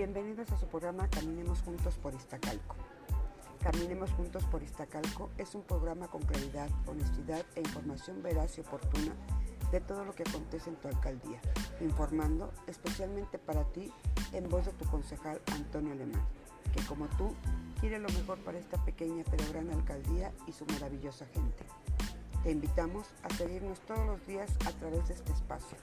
Bienvenidos a su programa Caminemos Juntos por Iztacalco. Caminemos Juntos por Iztacalco es un programa con claridad, honestidad e información veraz y oportuna de todo lo que acontece en tu alcaldía, informando especialmente para ti en voz de tu concejal Antonio Alemán, que como tú quiere lo mejor para esta pequeña pero gran alcaldía y su maravillosa gente. Te invitamos a seguirnos todos los días a través de este espacio